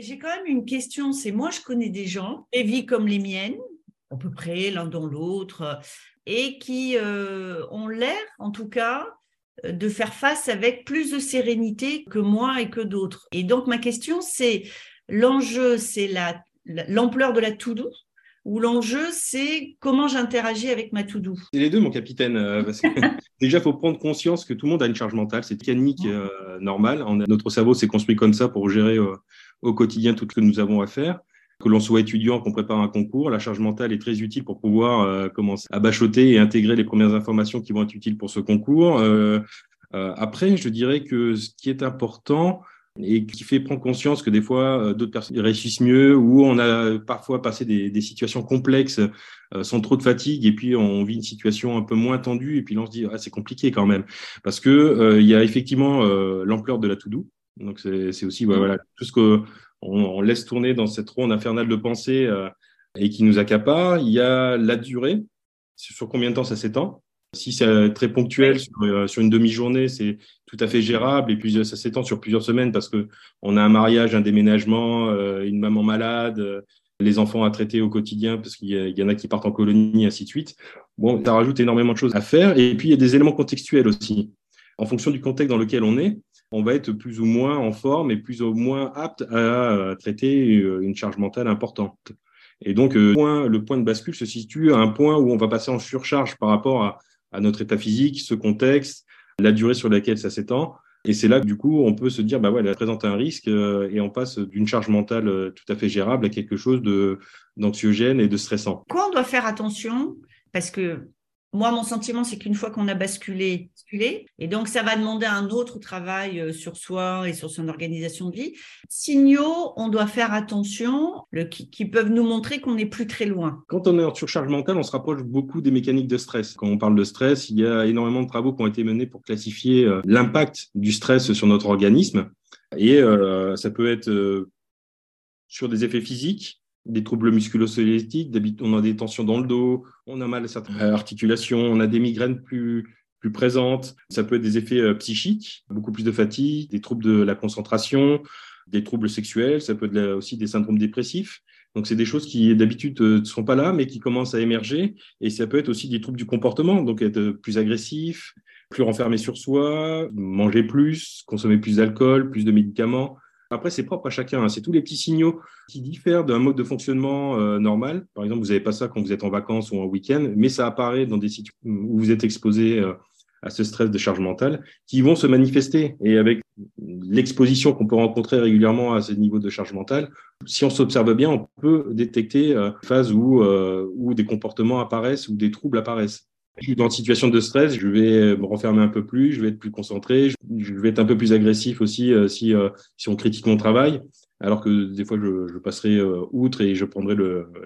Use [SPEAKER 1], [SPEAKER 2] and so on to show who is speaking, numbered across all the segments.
[SPEAKER 1] J'ai quand même une question, c'est moi je connais des gens, des vies comme les miennes, à peu près l'un dans l'autre, et qui euh, ont l'air, en tout cas, de faire face avec plus de sérénité que moi et que d'autres. Et donc ma question, c'est l'enjeu, c'est l'ampleur de la to-do ou l'enjeu, c'est comment j'interagis avec ma to-do?
[SPEAKER 2] C'est les deux, mon capitaine. Euh, déjà, il faut prendre conscience que tout le monde a une charge mentale. C'est mécanique euh, normale. notre cerveau s'est construit comme ça pour gérer au quotidien tout ce que nous avons à faire. Que l'on soit étudiant, qu'on prépare un concours, la charge mentale est très utile pour pouvoir euh, commencer à bachoter et intégrer les premières informations qui vont être utiles pour ce concours. Euh, euh, après, je dirais que ce qui est important et qui fait prendre conscience que des fois d'autres personnes réussissent mieux ou on a parfois passé des, des situations complexes sans trop de fatigue et puis on vit une situation un peu moins tendue et puis là on se dit ah, c'est compliqué quand même. Parce que il y a effectivement l'ampleur de la to-do donc c'est aussi voilà tout ce que on, laisse tourner dans cette ronde infernale de pensée euh, et qui nous accapare. Il y a la durée, sur combien de temps ça s'étend? Si c'est très ponctuel euh, sur, une demi-journée, c'est tout à fait gérable. Et puis ça s'étend sur plusieurs semaines parce que on a un mariage, un déménagement, euh, une maman malade, les enfants à traiter au quotidien parce qu'il y, en a qui partent en colonie, ainsi de suite. Bon, ça rajoute énormément de choses à faire. Et puis il y a des éléments contextuels aussi. En fonction du contexte dans lequel on est, on va être plus ou moins en forme et plus ou moins apte à traiter euh, une charge mentale importante. Et donc, euh, le point de bascule se situe à un point où on va passer en surcharge par rapport à, notre état physique, ce contexte, la durée sur laquelle ça s'étend. Et c'est là que du coup, on peut se dire, bah ouais, elle présente un risque euh, et on passe d'une charge mentale tout à fait gérable à quelque chose d'anxiogène et de stressant.
[SPEAKER 1] Quoi on doit faire attention? Parce que moi, mon sentiment, c'est qu'une fois qu'on a basculé, et donc ça va demander un autre travail euh, sur soi et sur son organisation de vie. Signaux, on doit faire attention, qui, peuvent nous montrer qu'on n'est plus très loin.
[SPEAKER 2] Quand on est en surcharge mentale, on se rapproche beaucoup des mécaniques de stress. Quand on parle de stress, il y a énormément de travaux qui ont été menés pour classifier euh, l'impact du stress sur notre organisme. Et euh, ça peut être sur des effets physiques, des troubles musculo-squelettiques, on a des tensions dans le dos, on a mal à certaines articulations, on a des migraines plus, plus présentes. Ça peut être des effets euh, psychiques, beaucoup plus de fatigue, des troubles de la concentration, des troubles sexuels, ça peut être aussi des syndromes dépressifs. Donc, c'est des choses qui, d'habitude, euh, ne sont pas là, mais qui commencent à émerger. Et ça peut être aussi des troubles du comportement, donc être plus agressif, plus renfermé sur soi, manger plus, consommer plus d'alcool, plus de médicaments. Après, c'est propre à chacun. Hein. C'est tous les petits signaux qui diffèrent d'un mode de fonctionnement euh, normal. Par exemple, vous n'avez pas ça quand vous êtes en vacances ou en week-end, mais ça apparaît dans des situations où vous êtes exposé euh, à ce stress de charge mentale, qui vont se manifester. Et avec l'exposition qu'on peut rencontrer régulièrement à ce niveau de charge mentale, si on s'observe bien, on peut détecter euh, phases où, où des comportements apparaissent, ou des troubles apparaissent je suis dans une situation de stress, je vais me renfermer un peu plus, je vais être plus concentré, je vais être un peu plus agressif aussi euh, si, euh, si on critique mon travail, alors que des fois je, je passerai euh, outre et je prendrai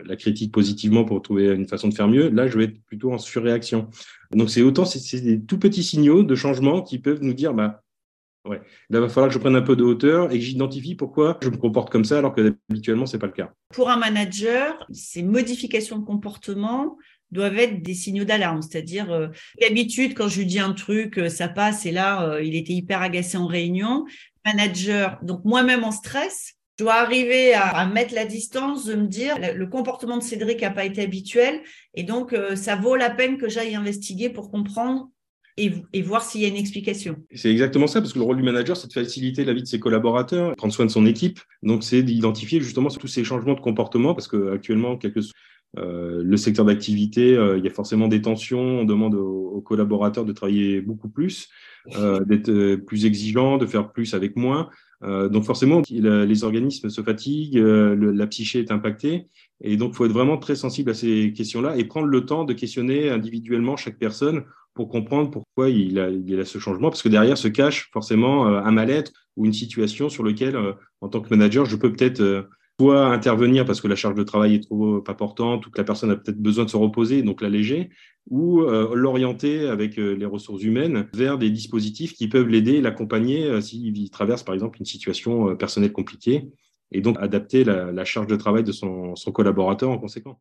[SPEAKER 2] la critique positivement pour trouver une façon de faire mieux. Là, je vais être plutôt en surréaction. Donc c'est autant c'est des tout petits signaux de changement qui peuvent nous dire bah ouais, là va falloir que je prenne un peu de hauteur et que j'identifie pourquoi je me comporte comme ça alors que habituellement c'est pas le cas.
[SPEAKER 1] Pour un manager, ces modifications de comportement doivent être des signaux d'alarme. C'est-à-dire, euh, d'habitude, quand je lui dis un truc, euh, ça passe, et là, euh, il était hyper agacé en réunion. Manager, donc moi-même en stress, je dois arriver à, mettre la distance, de me dire, le comportement de Cédric n'a pas été habituel, et donc ça vaut la peine que j'aille investiguer pour comprendre et, et, voir s'il y a une explication.
[SPEAKER 2] C'est exactement ça, parce que le rôle du manager, c'est de faciliter la vie de ses collaborateurs, prendre soin de son équipe. Donc, c'est d'identifier justement tous ces changements de comportement, parce que actuellement, quelques euh, le secteur d'activité, euh, il y a forcément des tensions. On demande aux, collaborateurs de travailler beaucoup plus, euh, d'être plus exigeants, de faire plus avec moins. donc forcément, les organismes se fatiguent, la psyché est impactée, et donc il faut être vraiment très sensible à ces questions-là et prendre le temps de questionner individuellement chaque personne pour comprendre pourquoi il a, ce changement, parce que derrière se cache forcément un mal-être ou une situation sur lequel, en tant que manager, je peux peut-être soit intervenir parce que la charge de travail est trop importante ou que la personne a peut-être besoin de se reposer, donc l'alléger, ou euh, l'orienter avec euh, les ressources humaines vers des dispositifs qui peuvent l'aider, l'accompagner euh, s'il traverse par exemple une situation personnelle compliquée, et donc adapter la, charge de travail de son collaborateur en conséquence.